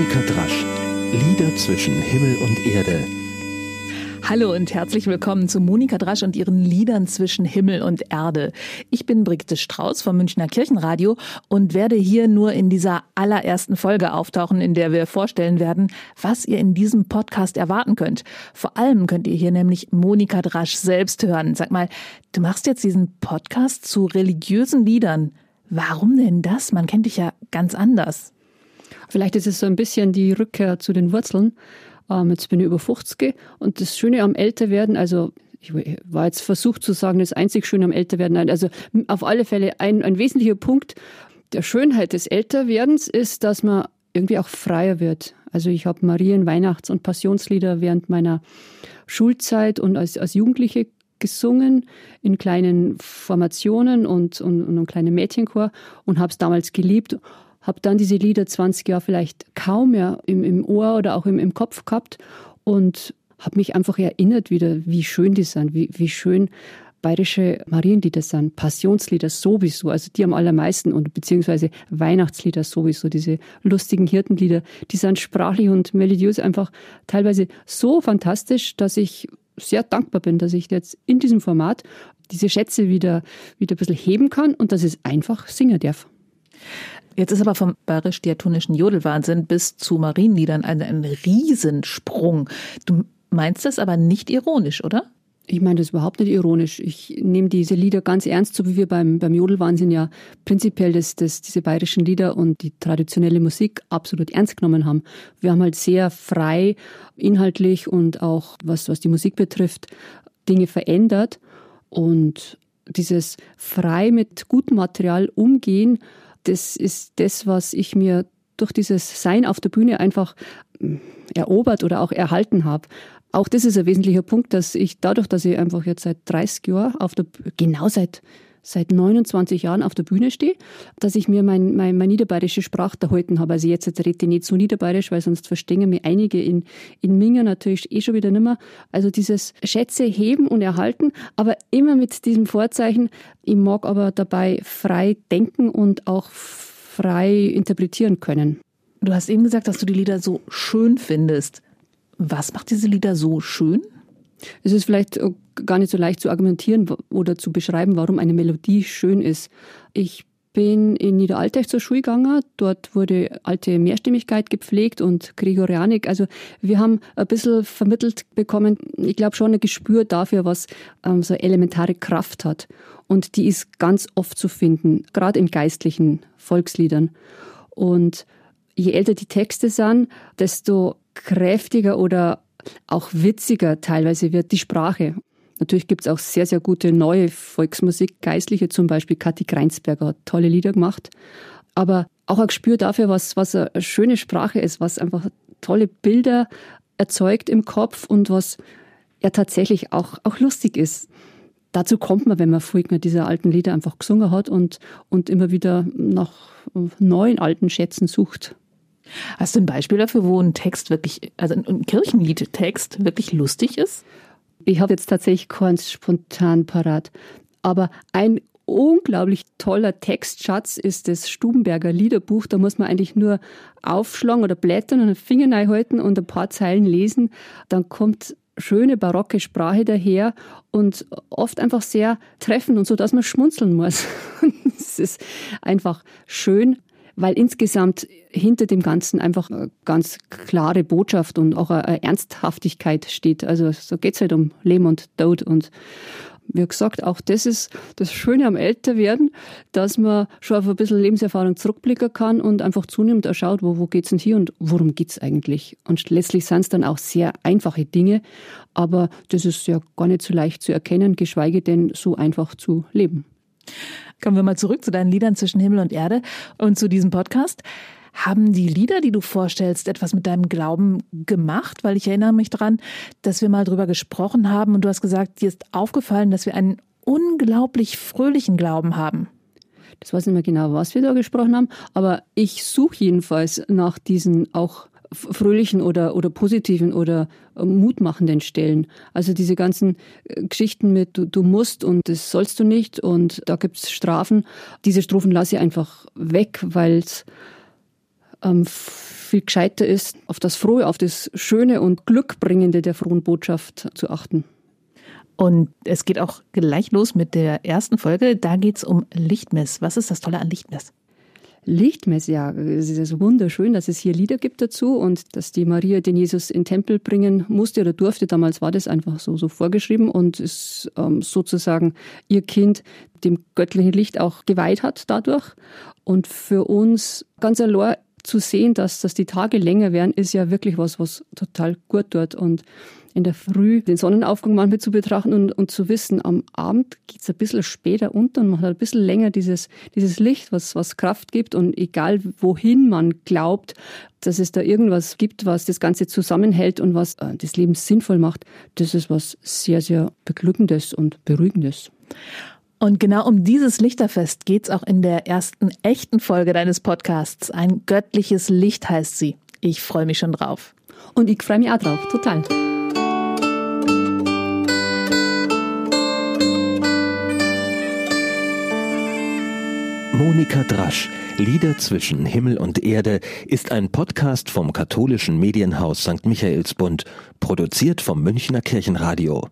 Monika Drasch. Lieder zwischen Himmel und Erde. Hallo und herzlich willkommen zu Monika Drasch und ihren Liedern zwischen Himmel und Erde. Ich bin Brigitte Strauß vom Münchner Kirchenradio und werde hier nur in dieser allerersten Folge auftauchen, in der wir vorstellen werden, was ihr in diesem Podcast erwarten könnt. Vor allem könnt ihr hier nämlich Monika Drasch selbst hören. Sag mal, du machst jetzt diesen Podcast zu religiösen Liedern. Warum denn das? Man kennt dich ja ganz anders. Vielleicht ist es so ein bisschen die Rückkehr zu den Wurzeln. Ähm, jetzt bin ich über 50 und das Schöne am Älterwerden, also ich war jetzt versucht zu sagen, das einzig Schöne am Älterwerden, nein, also auf alle Fälle ein, ein wesentlicher Punkt der Schönheit des Älterwerdens ist, dass man irgendwie auch freier wird. Also ich habe Marien-, Weihnachts- und Passionslieder während meiner Schulzeit und als, als Jugendliche gesungen in kleinen Formationen und, und, und einem kleinen Mädchenchor und habe es damals geliebt habe dann diese Lieder 20 Jahre vielleicht kaum mehr im, im Ohr oder auch im, im Kopf gehabt und habe mich einfach erinnert wieder, wie schön die sind, wie, wie schön bayerische Marienlieder sind, Passionslieder sowieso, also die am allermeisten und beziehungsweise Weihnachtslieder sowieso, diese lustigen Hirtenlieder, die sind sprachlich und melodiös einfach teilweise so fantastisch, dass ich sehr dankbar bin, dass ich jetzt in diesem Format diese Schätze wieder, wieder ein bisschen heben kann und dass es einfach singen darf. Jetzt ist aber vom bayerisch-diatonischen Jodelwahnsinn bis zu Marienliedern ein, ein Riesensprung. Du meinst das aber nicht ironisch, oder? Ich meine das überhaupt nicht ironisch. Ich nehme diese Lieder ganz ernst, so wie wir beim, beim Jodelwahnsinn ja prinzipiell das, das, diese bayerischen Lieder und die traditionelle Musik absolut ernst genommen haben. Wir haben halt sehr frei, inhaltlich und auch was, was die Musik betrifft, Dinge verändert. Und dieses frei mit gutem Material umgehen, das ist das, was ich mir durch dieses Sein auf der Bühne einfach hm, erobert oder auch erhalten habe. Auch das ist ein wesentlicher Punkt, dass ich dadurch, dass ich einfach jetzt seit 30 Jahren auf der, genau seit seit 29 Jahren auf der Bühne stehe, dass ich mir mein, mein, mein niederbayerische Sprache erhalten habe. Also jetzt, jetzt rede ich nicht so niederbayerisch, weil sonst verstehen mir einige in, in Minger natürlich eh schon wieder nimmer. Also dieses Schätze heben und erhalten, aber immer mit diesem Vorzeichen, ich mag aber dabei frei denken und auch frei interpretieren können. Du hast eben gesagt, dass du die Lieder so schön findest. Was macht diese Lieder so schön? Es ist vielleicht gar nicht so leicht zu argumentieren oder zu beschreiben, warum eine Melodie schön ist. Ich bin in Niederalteich zur Schule gegangen. Dort wurde alte Mehrstimmigkeit gepflegt und Gregorianik. Also wir haben ein bisschen vermittelt bekommen, ich glaube schon ein Gespür dafür, was ähm, so elementare Kraft hat. Und die ist ganz oft zu finden, gerade in geistlichen Volksliedern. Und je älter die Texte sind, desto kräftiger oder auch witziger teilweise wird die Sprache. Natürlich gibt es auch sehr, sehr gute neue Volksmusik, Geistliche zum Beispiel. Kathi Greinsberger hat tolle Lieder gemacht. Aber auch ein Gespür dafür, was, was eine schöne Sprache ist, was einfach tolle Bilder erzeugt im Kopf und was ja tatsächlich auch, auch lustig ist. Dazu kommt man, wenn man früher diese alten Lieder einfach gesungen hat und, und immer wieder nach neuen alten Schätzen sucht. Hast du ein Beispiel dafür, wo ein Text wirklich, also ein Kirchenliedtext wirklich lustig ist? Ich habe jetzt tatsächlich keins spontan parat. Aber ein unglaublich toller Textschatz ist das Stubenberger Liederbuch. Da muss man eigentlich nur aufschlagen oder blättern und einen Finger halten und ein paar Zeilen lesen. Dann kommt schöne barocke Sprache daher und oft einfach sehr treffend und so, dass man schmunzeln muss. es ist einfach schön weil insgesamt hinter dem Ganzen einfach eine ganz klare Botschaft und auch eine Ernsthaftigkeit steht. Also so geht es halt um Leben und Tod und wie gesagt, auch das ist das Schöne am Älterwerden, dass man schon auf ein bisschen Lebenserfahrung zurückblicken kann und einfach zunehmend erschaut, wo, wo es denn hier und worum geht es eigentlich. Und letztlich sind es dann auch sehr einfache Dinge, aber das ist ja gar nicht so leicht zu erkennen, geschweige denn so einfach zu leben. Kommen wir mal zurück zu deinen Liedern zwischen Himmel und Erde und zu diesem Podcast. Haben die Lieder, die du vorstellst, etwas mit deinem Glauben gemacht? Weil ich erinnere mich daran, dass wir mal drüber gesprochen haben und du hast gesagt, dir ist aufgefallen, dass wir einen unglaublich fröhlichen Glauben haben. Das weiß nicht mehr genau, was wir da gesprochen haben, aber ich suche jedenfalls nach diesen auch fröhlichen oder, oder positiven oder äh, mutmachenden Stellen. Also diese ganzen äh, Geschichten mit du, du musst und das sollst du nicht und da gibt's Strafen. Diese Strophen lasse ich einfach weg, weil ähm, viel gescheiter ist, auf das Frohe, auf das Schöne und Glückbringende der frohen Botschaft zu achten. Und es geht auch gleich los mit der ersten Folge. Da geht es um Lichtmess. Was ist das Tolle an Lichtmess? Lichtmess, ja, es ist so wunderschön, dass es hier Lieder gibt dazu und dass die Maria den Jesus in den Tempel bringen musste oder durfte. Damals war das einfach so, so vorgeschrieben und ist ähm, sozusagen ihr Kind dem göttlichen Licht auch geweiht hat dadurch. Und für uns ganz allein zu sehen, dass, dass die Tage länger werden, ist ja wirklich was, was total gut tut. Und in der Früh den Sonnenaufgang manchmal zu betrachten und, und zu wissen, am Abend geht es ein bisschen später unter und man hat ein bisschen länger dieses, dieses Licht, was, was Kraft gibt. Und egal wohin man glaubt, dass es da irgendwas gibt, was das Ganze zusammenhält und was äh, das Leben sinnvoll macht, das ist was sehr, sehr Beglückendes und Beruhigendes. Und genau um dieses Lichterfest geht's auch in der ersten echten Folge deines Podcasts. Ein göttliches Licht heißt sie. Ich freue mich schon drauf. Und ich freue mich auch drauf, total. Monika Drasch, Lieder zwischen Himmel und Erde, ist ein Podcast vom katholischen Medienhaus St. Michaelsbund, produziert vom Münchner Kirchenradio.